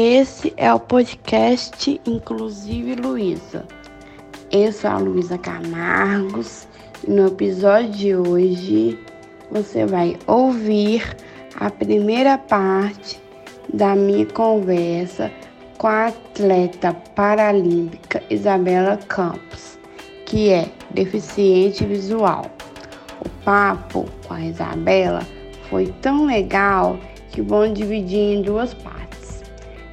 Esse é o podcast Inclusive Luísa. Eu sou a Luísa Camargos e no episódio de hoje você vai ouvir a primeira parte da minha conversa com a atleta paralímpica Isabela Campos, que é deficiente visual. O papo com a Isabela foi tão legal que vão dividir em duas partes.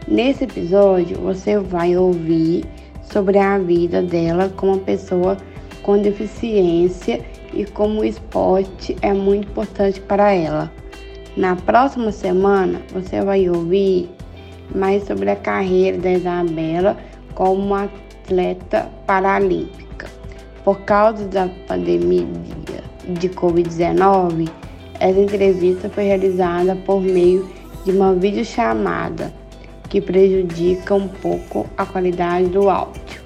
Nesse episódio, você vai ouvir sobre a vida dela como pessoa com deficiência e como o esporte é muito importante para ela. Na próxima semana, você vai ouvir mais sobre a carreira da Isabela como atleta paralímpica. Por causa da pandemia de Covid-19, essa entrevista foi realizada por meio de uma videochamada que prejudica um pouco a qualidade do áudio,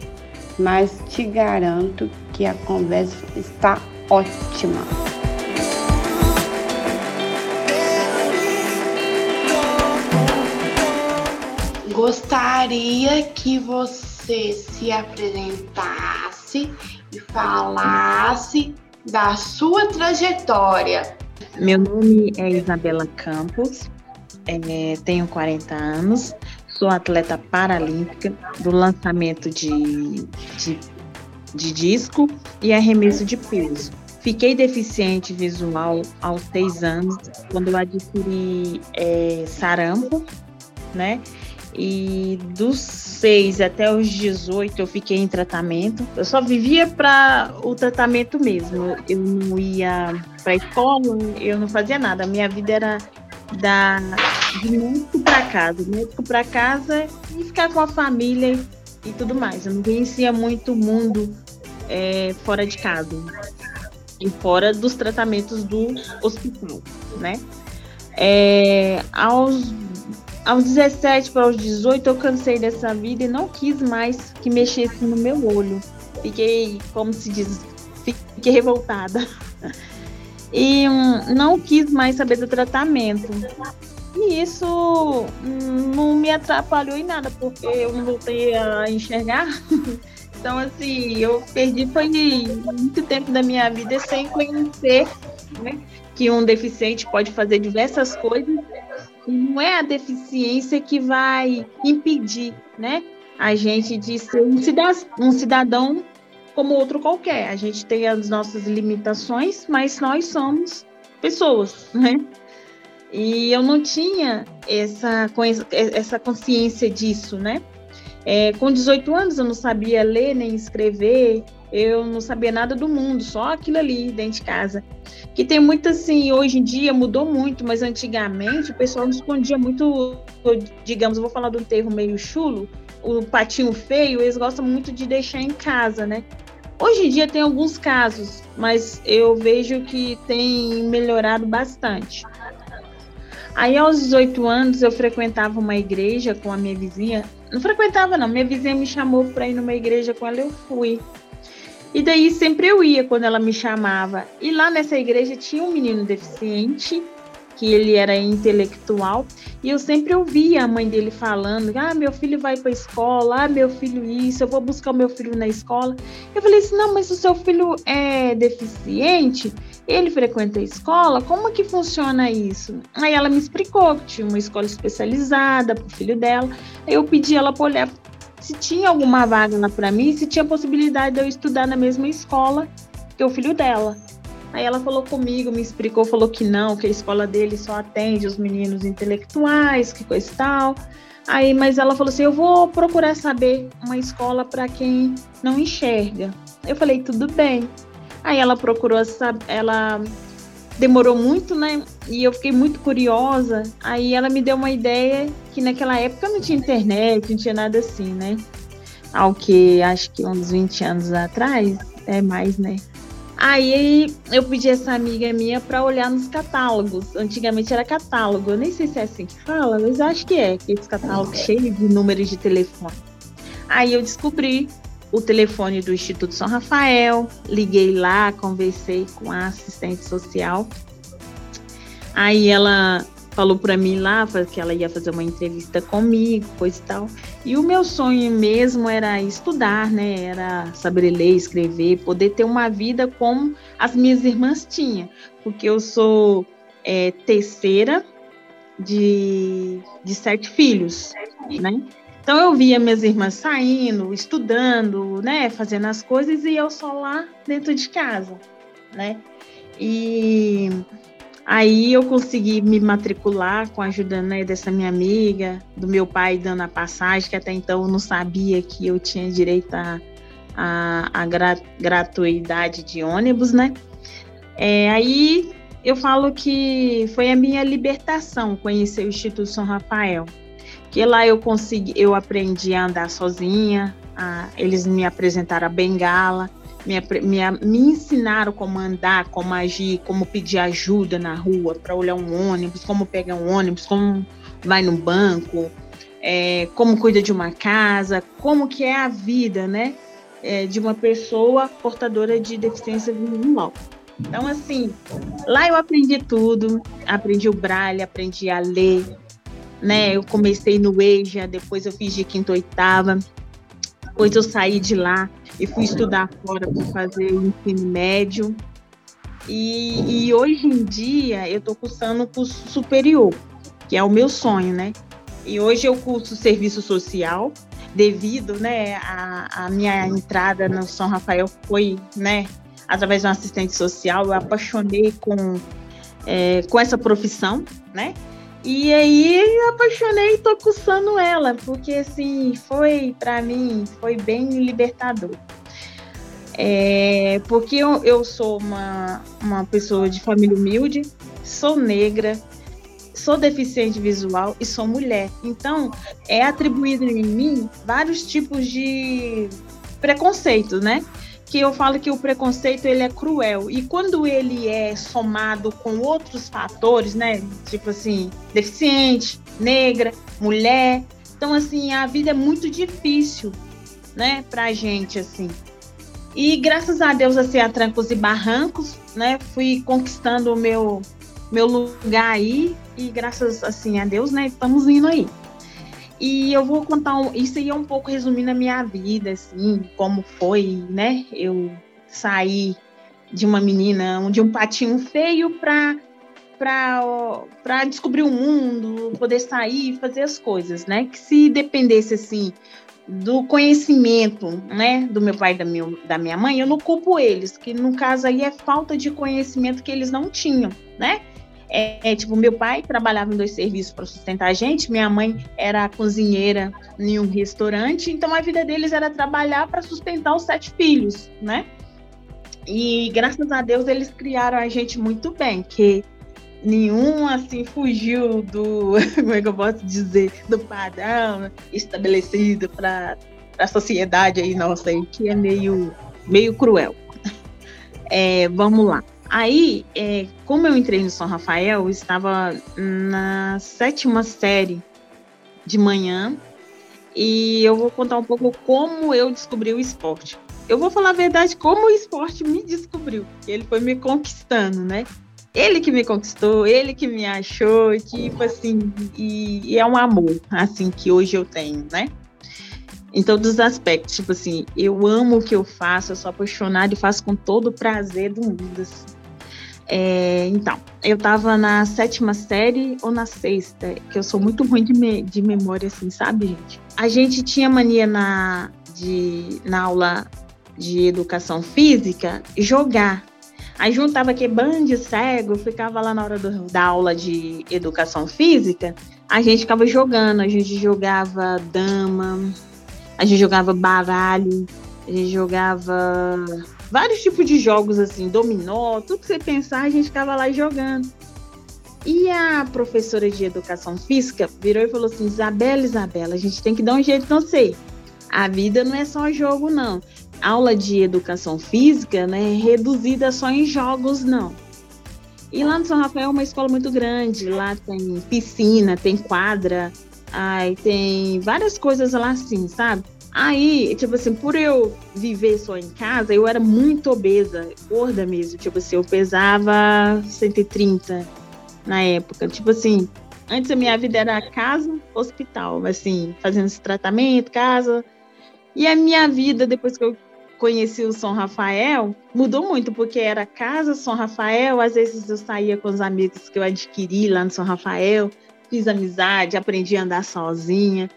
mas te garanto que a conversa está ótima. Gostaria que você se apresentasse e falasse da sua trajetória meu nome é Isabela Campos, é, tenho 40 anos, sou atleta paralímpica do lançamento de, de, de disco e arremesso de peso. Fiquei deficiente visual aos seis anos, quando eu adquiri é, sarampo, né? E dos 6 até os 18 eu fiquei em tratamento. Eu só vivia para o tratamento mesmo. Eu não ia para escola, eu não fazia nada. A minha vida era da de médico para casa, médico para casa e ficar com a família e tudo mais. Eu não conhecia muito o mundo é, fora de casa e fora dos tratamentos do hospital, né? É, aos aos 17 para os 18 eu cansei dessa vida e não quis mais que mexesse no meu olho. Fiquei, como se diz, fiquei revoltada. E hum, não quis mais saber do tratamento. E isso hum, não me atrapalhou em nada, porque eu não voltei a enxergar. Então, assim, eu perdi foi muito tempo da minha vida sem conhecer né, que um deficiente pode fazer diversas coisas não é a deficiência que vai impedir, né, a gente de ser um cidadão, um cidadão como outro qualquer. A gente tem as nossas limitações, mas nós somos pessoas, né? E eu não tinha essa, essa consciência disso, né? É, com 18 anos eu não sabia ler nem escrever, eu não sabia nada do mundo, só aquilo ali dentro de casa. Que tem muito assim, hoje em dia mudou muito, mas antigamente o pessoal escondia muito, digamos, vou falar um termo meio chulo, o patinho feio, eles gostam muito de deixar em casa, né? Hoje em dia tem alguns casos, mas eu vejo que tem melhorado bastante. Aí aos 18 anos eu frequentava uma igreja com a minha vizinha. Não frequentava não, minha vizinha me chamou para ir numa igreja com ela, eu fui. E daí sempre eu ia quando ela me chamava. E lá nessa igreja tinha um menino deficiente, que ele era intelectual, e eu sempre ouvia a mãe dele falando: "Ah, meu filho vai para a escola, ah, meu filho isso, eu vou buscar o meu filho na escola". Eu falei assim: "Não, mas o seu filho é deficiente? Ele frequenta a escola? Como que funciona isso?". Aí ela me explicou que tinha uma escola especializada para o filho dela. Aí eu pedi ela para olhar se tinha alguma vaga lá para mim, se tinha possibilidade de eu estudar na mesma escola que o filho dela. Aí ela falou comigo, me explicou, falou que não, que a escola dele só atende os meninos intelectuais, que coisa e tal. Aí, mas ela falou assim: eu vou procurar saber uma escola para quem não enxerga. Eu falei: tudo bem. Aí ela procurou, ela demorou muito, né? E eu fiquei muito curiosa. Aí ela me deu uma ideia que naquela época não tinha internet, não tinha nada assim, né? ao que acho que uns 20 anos atrás, é mais, né? Aí eu pedi essa amiga minha para olhar nos catálogos. Antigamente era catálogo, eu nem sei se é assim que fala, mas acho que é, que esse catálogo cheio de números de telefone. Aí eu descobri o telefone do Instituto São Rafael, liguei lá, conversei com a assistente social. Aí ela falou para mim lá que ela ia fazer uma entrevista comigo, coisa e tal. E o meu sonho mesmo era estudar, né? Era saber ler, escrever, poder ter uma vida como as minhas irmãs tinham, porque eu sou é, terceira de, de sete filhos, né? Então eu via minhas irmãs saindo, estudando, né, fazendo as coisas e eu só lá dentro de casa, né? E Aí eu consegui me matricular com a ajuda né, dessa minha amiga, do meu pai dando a passagem, que até então eu não sabia que eu tinha direito a, a, a gratuidade de ônibus, né? É, aí eu falo que foi a minha libertação conhecer o Instituto São Rafael. Que lá eu consegui, eu aprendi a andar sozinha, a, eles me apresentaram a bengala, me, me, me ensinaram como andar, como agir, como pedir ajuda na rua para olhar um ônibus, como pegar um ônibus, como vai no banco, é, como cuida de uma casa, como que é a vida, né, é, de uma pessoa portadora de deficiência visual. Então, assim, lá eu aprendi tudo, aprendi o braille, aprendi a ler, né, eu comecei no EJA, depois eu fiz de quinta oitava, depois eu saí de lá e fui estudar fora para fazer o ensino médio. E, e, hoje em dia eu estou cursando o curso superior, que é o meu sonho, né? E hoje eu curso serviço social, devido, né, a, a minha entrada no São Rafael foi, né, através de um assistente social, eu apaixonei com, é, com essa profissão, né? E aí apaixonei e tô cursando ela, porque assim, foi para mim, foi bem libertador. É, porque eu, eu sou uma, uma pessoa de família humilde, sou negra, sou deficiente visual e sou mulher. Então, é atribuído em mim vários tipos de preconceito, né? Que eu falo que o preconceito ele é cruel e quando ele é somado com outros fatores, né, tipo assim, deficiente, negra, mulher, então assim a vida é muito difícil, né, para gente assim. E graças a Deus assim a trancos e barrancos, né, fui conquistando o meu meu lugar aí e graças assim a Deus, né, estamos indo aí. E eu vou contar um, isso aí é um pouco resumindo a minha vida, assim, como foi, né? Eu saí de uma menina, de um patinho feio para para descobrir o mundo, poder sair, fazer as coisas, né? Que se dependesse assim do conhecimento, né, do meu pai e da, meu, da minha mãe, eu não culpo eles, que no caso aí é falta de conhecimento que eles não tinham, né? É, é, tipo, meu pai trabalhava em dois serviços para sustentar a gente, minha mãe era cozinheira em um restaurante, então a vida deles era trabalhar para sustentar os sete filhos, né? E graças a Deus eles criaram a gente muito bem, que nenhum assim fugiu do, como é que eu posso dizer, do padrão estabelecido para a sociedade aí nossa aí, que é meio meio cruel. É, vamos lá. Aí, é, como eu entrei no São Rafael, eu estava na sétima série de manhã e eu vou contar um pouco como eu descobri o esporte. Eu vou falar a verdade, como o esporte me descobriu, ele foi me conquistando, né? Ele que me conquistou, ele que me achou, tipo assim, e, e é um amor, assim, que hoje eu tenho, né? em todos os aspectos. Tipo assim, eu amo o que eu faço, eu sou apaixonada e faço com todo o prazer do mundo. Assim. É, então, eu estava na sétima série ou na sexta, que eu sou muito ruim de, me, de memória, assim, sabe, gente? A gente tinha mania na, de, na aula de educação física jogar. Aí juntava que bando cego, ficava lá na hora do, da aula de educação física, a gente ficava jogando, a gente jogava dama, a gente jogava baralho, a gente jogava vários tipos de jogos assim, dominó, tudo que você pensar, a gente ficava lá jogando. E a professora de educação física virou e falou assim: Isabela, Isabela, a gente tem que dar um jeito, não sei. A vida não é só jogo, não. Aula de educação física, né, reduzida só em jogos, não. E lá no São Rafael é uma escola muito grande, lá tem piscina, tem quadra, ai, tem várias coisas lá assim, sabe? Aí, tipo assim, por eu viver só em casa, eu era muito obesa, gorda mesmo. Tipo assim, eu pesava 130 na época. Tipo assim, antes a minha vida era casa, hospital, assim, fazendo esse tratamento, casa. E a minha vida, depois que eu conheci o São Rafael, mudou muito, porque era casa, São Rafael, às vezes eu saía com os amigos que eu adquiri lá no São Rafael, fiz amizade, aprendi a andar sozinha.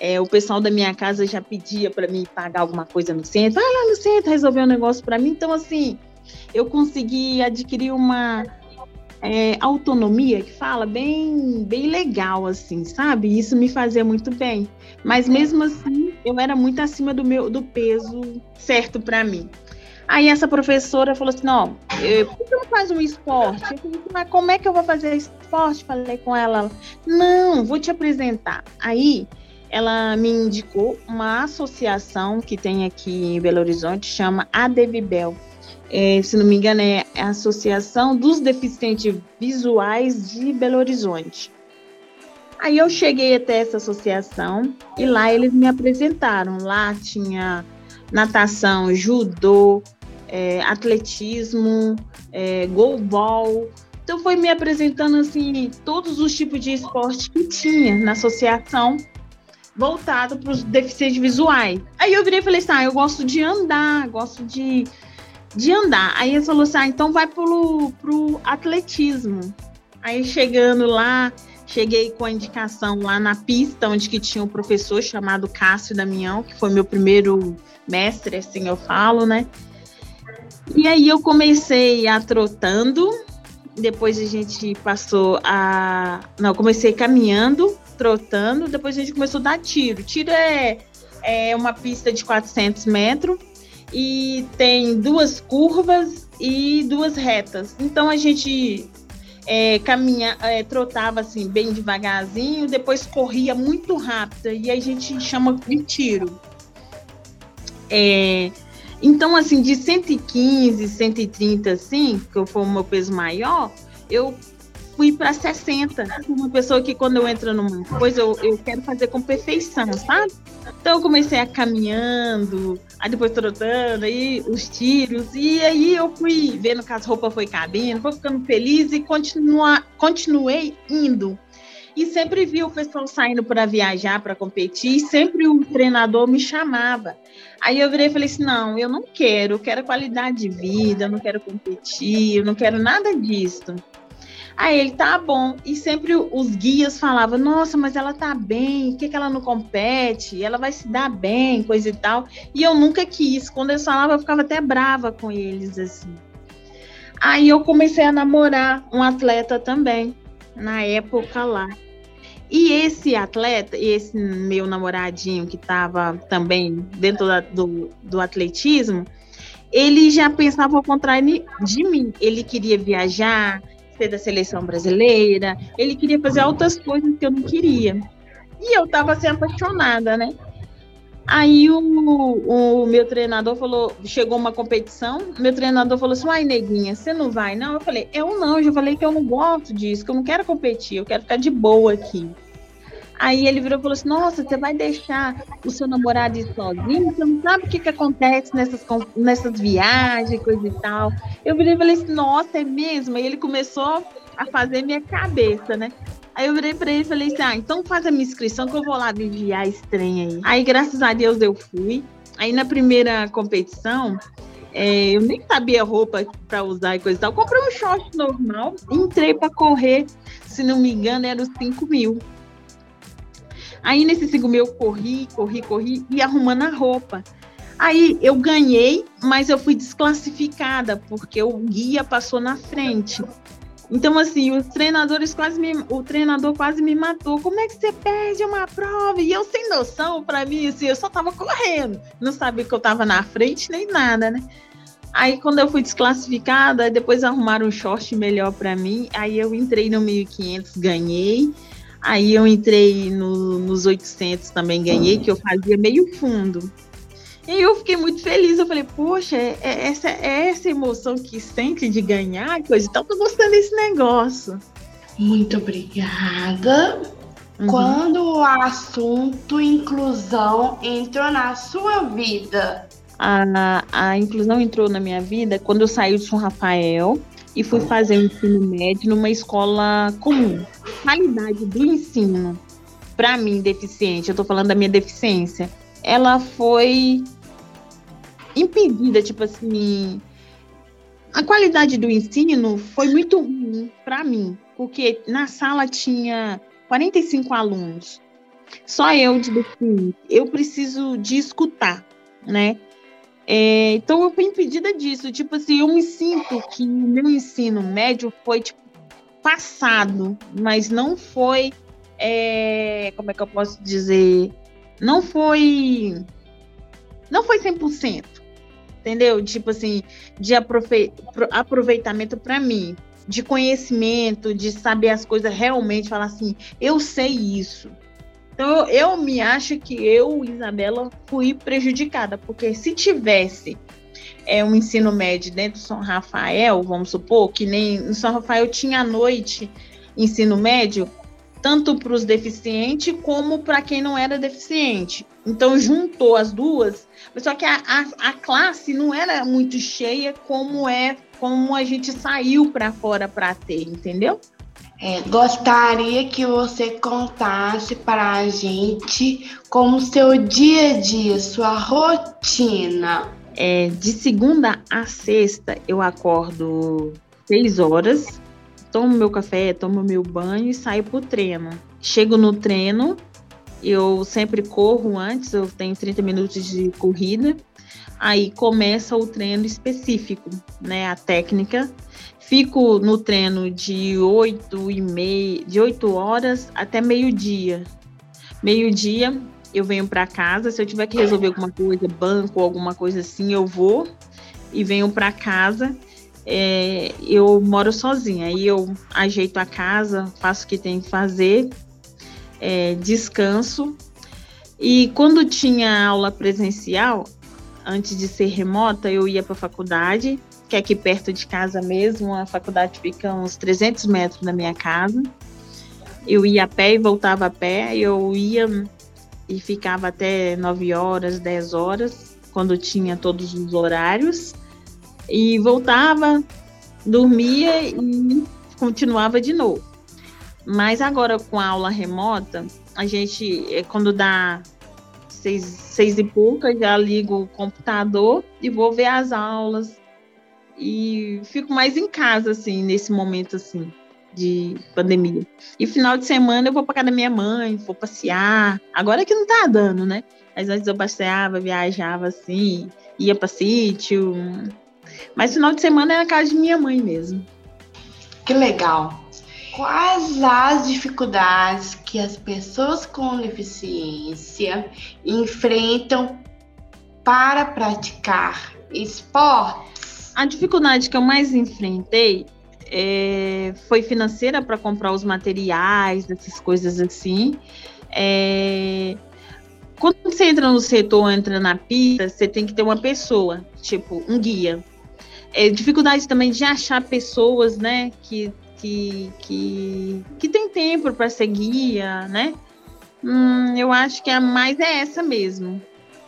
É, o pessoal da minha casa já pedia para mim pagar alguma coisa no centro. Vai lá no centro resolver um negócio para mim. Então, assim, eu consegui adquirir uma é, autonomia que fala bem, bem legal, assim, sabe? Isso me fazia muito bem. Mas mesmo assim, eu era muito acima do meu do peso certo para mim. Aí essa professora falou assim: não, por que não faz um esporte? Eu falei, mas como é que eu vou fazer esporte? Falei com ela, não, vou te apresentar. Aí ela me indicou uma associação que tem aqui em Belo Horizonte, chama ADVBEL. É, se não me engano, é a Associação dos Deficientes Visuais de Belo Horizonte. Aí eu cheguei até essa associação e lá eles me apresentaram. Lá tinha natação, judô, é, atletismo, é, goalball. Então foi me apresentando assim todos os tipos de esporte que tinha na associação voltado para os deficientes visuais. Aí eu virei e falei assim: ah, eu gosto de andar, gosto de, de andar. Aí ele falou assim: ah, então vai pro, pro atletismo. Aí chegando lá, cheguei com a indicação lá na pista, onde que tinha um professor chamado Cássio Damião, que foi meu primeiro mestre, assim eu falo, né? E aí eu comecei a trotando, depois a gente passou a. Não, comecei caminhando, trotando, depois a gente começou a dar tiro. Tiro é, é uma pista de 400 metros e tem duas curvas e duas retas. Então a gente é, caminha, é, trotava assim bem devagarzinho, depois corria muito rápido e a gente chama de tiro. É, então, assim, de 115, 130, assim, que foi o meu peso maior, eu fui para 60. Uma pessoa que quando eu entro numa coisa, eu, eu quero fazer com perfeição, sabe? Então eu comecei a caminhando, aí depois trotando, aí os tiros, e aí eu fui vendo que as roupas foi cabendo, foi ficando feliz e continua, continuei indo. E sempre vi o pessoal saindo para viajar, para competir, e sempre o treinador me chamava. Aí eu virei e falei assim: não, eu não quero, eu quero qualidade de vida, eu não quero competir, eu não quero nada disso. Aí ele, tá bom. E sempre os guias falavam, nossa, mas ela tá bem, por que, que ela não compete? Ela vai se dar bem, coisa e tal. E eu nunca quis. Quando eles falavam, eu ficava até brava com eles, assim. Aí eu comecei a namorar um atleta também, na época lá. E esse atleta, esse meu namoradinho que estava também dentro da, do, do atletismo, ele já pensava ao contrário de mim. Ele queria viajar, ser da seleção brasileira, ele queria fazer outras coisas que eu não queria. E eu tava assim apaixonada, né? Aí o, o meu treinador falou, chegou uma competição, meu treinador falou assim, ai neguinha, você não vai não? Eu falei, eu não, eu já falei que eu não gosto disso, que eu não quero competir, eu quero ficar de boa aqui. Aí ele virou e falou assim: Nossa, você vai deixar o seu namorado ir sozinho? Você não sabe o que, que acontece nessas, nessas viagens, coisa e tal. Eu virei e falei assim: Nossa, é mesmo? Aí ele começou a fazer minha cabeça, né? Aí eu virei pra ele e falei assim: Ah, então faz a minha inscrição que eu vou lá vigiar esse trem aí. Aí, graças a Deus, eu fui. Aí na primeira competição, é, eu nem sabia roupa para usar e coisa e tal. Comprei um short normal, entrei para correr, se não me engano, era os 5 mil. Aí nesse 5 mil eu corri, corri, corri e arrumando a roupa. Aí eu ganhei, mas eu fui desclassificada, porque o guia passou na frente. Então, assim, os treinadores quase me. O treinador quase me matou. Como é que você perde uma prova? E eu sem noção, para mim, assim, eu só tava correndo. Não sabia que eu tava na frente nem nada, né? Aí, quando eu fui desclassificada, depois arrumaram um short melhor para mim. Aí eu entrei no 1500, ganhei. Aí eu entrei no, nos 800 também ganhei, que eu fazia meio fundo. E eu fiquei muito feliz. Eu falei, poxa, é, é essa, é essa emoção que sente de ganhar, coisa e tal. Tô gostando desse negócio. Muito obrigada. Uhum. Quando o assunto inclusão entrou na sua vida? A, a inclusão entrou na minha vida quando eu saí de São Rafael e fui fazer o ensino médio numa escola comum. Qualidade do ensino, para mim, deficiente, eu tô falando da minha deficiência, ela foi impedida, tipo assim. A qualidade do ensino foi muito ruim para mim, porque na sala tinha 45 alunos, só eu de deficiente. Eu preciso de escutar, né? É, então eu fui impedida disso. Tipo assim, eu me sinto que o meu ensino médio foi tipo, passado, mas não foi. É, como é que eu posso dizer? Não foi. Não foi 100%. Entendeu? Tipo assim, de aproveitamento para mim, de conhecimento, de saber as coisas realmente, falar assim, eu sei isso. Então, eu, me acho que eu, Isabela, fui prejudicada, porque se tivesse é, um ensino médio dentro do São Rafael, vamos supor, que nem no São Rafael tinha à noite ensino médio, tanto para os deficientes como para quem não era deficiente. Então, juntou as duas, só que a, a, a classe não era muito cheia como é, como a gente saiu para fora para ter, entendeu? É, gostaria que você contasse para a gente como seu dia a dia, sua rotina. É, de segunda a sexta eu acordo seis horas, tomo meu café, tomo meu banho e saio para o treino. Chego no treino, eu sempre corro antes, eu tenho 30 minutos de corrida. Aí começa o treino específico, né? A técnica Fico no treino de 8 e meia, de 8 horas até meio-dia. Meio-dia eu venho para casa, se eu tiver que resolver alguma coisa, banco, alguma coisa assim, eu vou e venho para casa. É, eu moro sozinha, aí eu ajeito a casa, faço o que tem que fazer, é, descanso. E quando tinha aula presencial, antes de ser remota, eu ia para a faculdade, que é aqui perto de casa mesmo. A faculdade fica uns 300 metros da minha casa. Eu ia a pé e voltava a pé. Eu ia e ficava até 9 horas, 10 horas, quando tinha todos os horários. E voltava, dormia e continuava de novo. Mas agora com a aula remota, a gente, é, quando dá seis, seis e pouca, já ligo o computador e vou ver as aulas, e fico mais em casa, assim, nesse momento, assim, de pandemia. E final de semana eu vou para casa da minha mãe, vou passear. Agora que não tá dando, né? Mas antes eu passeava, viajava, assim, ia para sítio. Mas final de semana é na casa de minha mãe mesmo. Que legal. Quais as dificuldades que as pessoas com deficiência enfrentam para praticar esporte? A dificuldade que eu mais enfrentei é, foi financeira para comprar os materiais, essas coisas assim. É, quando você entra no setor, entra na pista, você tem que ter uma pessoa, tipo um guia. É, dificuldade também de achar pessoas, né, que que, que, que tem tempo para ser guia, né? Hum, eu acho que a mais é essa mesmo.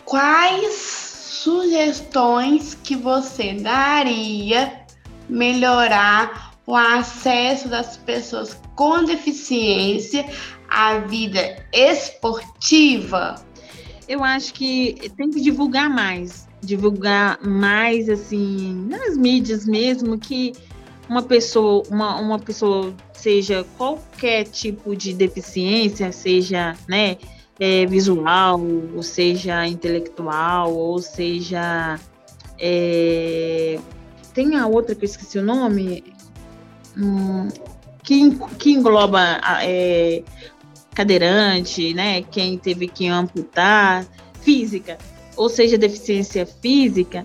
Quais sugestões que você daria melhorar o acesso das pessoas com deficiência à vida esportiva? Eu acho que tem que divulgar mais, divulgar mais assim nas mídias mesmo que uma pessoa, uma, uma pessoa seja qualquer tipo de deficiência, seja, né, é, visual, ou seja intelectual, ou seja. É, tem a outra que eu esqueci o nome, hum, que, que engloba é, cadeirante, né? Quem teve que amputar, física, ou seja, deficiência física,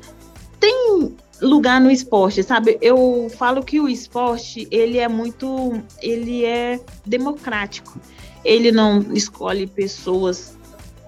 tem lugar no esporte, sabe? Eu falo que o esporte ele é muito, ele é democrático. Ele não escolhe pessoas,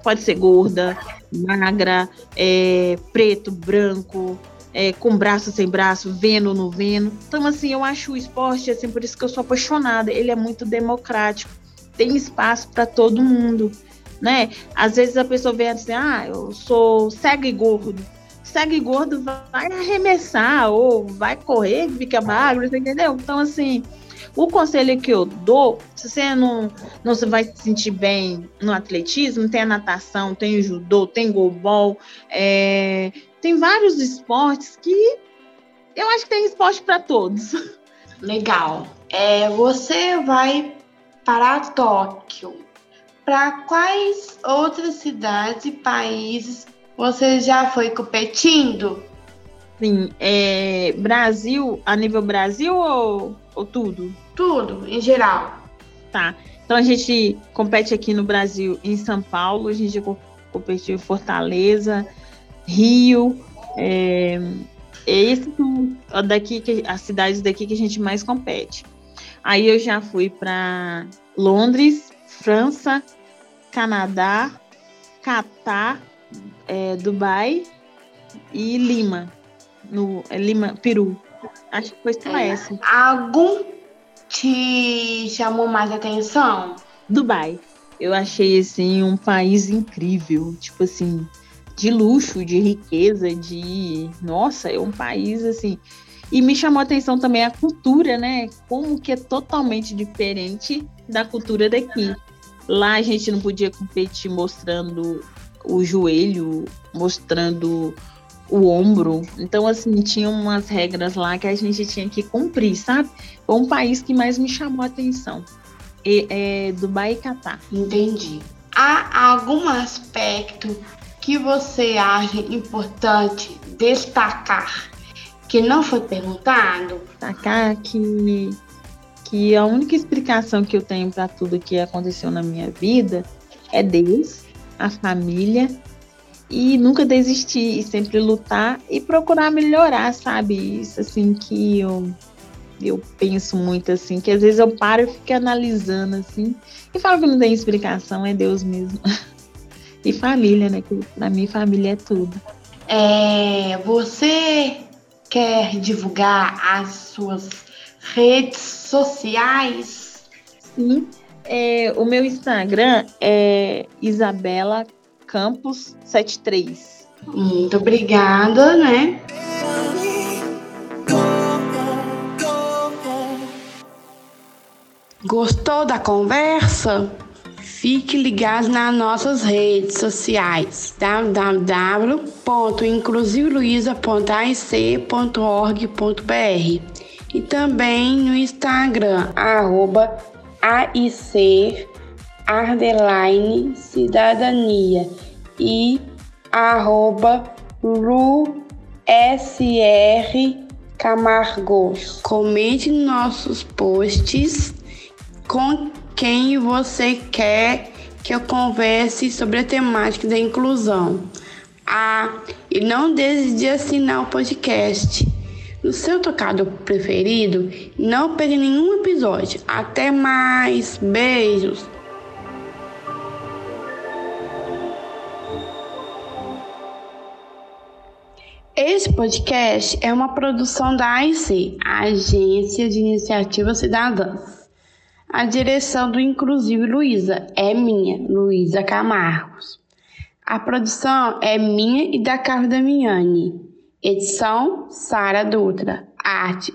pode ser gorda, magra, é, preto, branco, é, com braço sem braço, vendo não vendo. Então, assim, eu acho o esporte, assim, por isso que eu sou apaixonada. Ele é muito democrático, tem espaço para todo mundo, né? Às vezes a pessoa vem assim, ah, eu sou cego e gordo. Cego e gordo vai arremessar ou vai correr, fica magro, entendeu? Então, assim, o conselho que eu dou, se você não, não se vai se sentir bem no atletismo, tem a natação, tem o judô, tem golbol, é, tem vários esportes que eu acho que tem esporte para todos. Legal. É, você vai para Tóquio. Para quais outras cidades e países você já foi competindo? Sim, é, Brasil, a nível Brasil ou, ou tudo? Tudo, em geral. Tá. Então a gente compete aqui no Brasil, em São Paulo, a gente competiu em Fortaleza, Rio. É, esse daqui que as cidades daqui que a gente mais compete. Aí eu já fui para Londres, França, Canadá, Catar, é, Dubai e Lima, no é Lima, Peru. Acho que foi só é, essa. Algum te chamou mais atenção? Dubai. Eu achei assim um país incrível, tipo assim, de luxo, de riqueza, de nossa, é um país assim. E me chamou a atenção também a cultura, né? Como que é totalmente diferente da cultura daqui. Lá a gente não podia competir mostrando o joelho, mostrando o ombro. Então, assim, tinha umas regras lá que a gente tinha que cumprir, sabe? Foi um país que mais me chamou a atenção. E, é Dubai e Catar. Entendi. Há algum aspecto que você acha importante destacar que não foi perguntado? Destacar que, que a única explicação que eu tenho para tudo que aconteceu na minha vida é Deus, a família e nunca desistir e sempre lutar e procurar melhorar, sabe? Isso assim que eu eu penso muito assim, que às vezes eu paro e fico analisando assim e falo que não tem explicação, é Deus mesmo. e família, né? Que pra mim família é tudo. É, você quer divulgar as suas redes sociais? Sim. É, o meu Instagram é Isabela Campos 73. Muito obrigada, né? Gostou da conversa? Fique ligado nas nossas redes sociais www.inclusiveluiza.aic.org.br e também no Instagram, arroba AIC Ardeline Cidadania e arroba Lu SR. Comente nossos posts com quem você quer que eu converse sobre a temática da inclusão. Ah, e não deixe de assinar o podcast no seu tocado preferido. Não perca nenhum episódio. Até mais. Beijos. Esse podcast é uma produção da AIC, Agência de Iniciativas Cidadãs. A direção do Inclusive Luísa é minha, Luísa Camargos. A produção é minha e da Carla Damiani. Edição Sara Dutra. Arte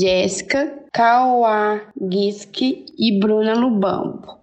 Jéssica Kawagiski e Bruna Lubambo.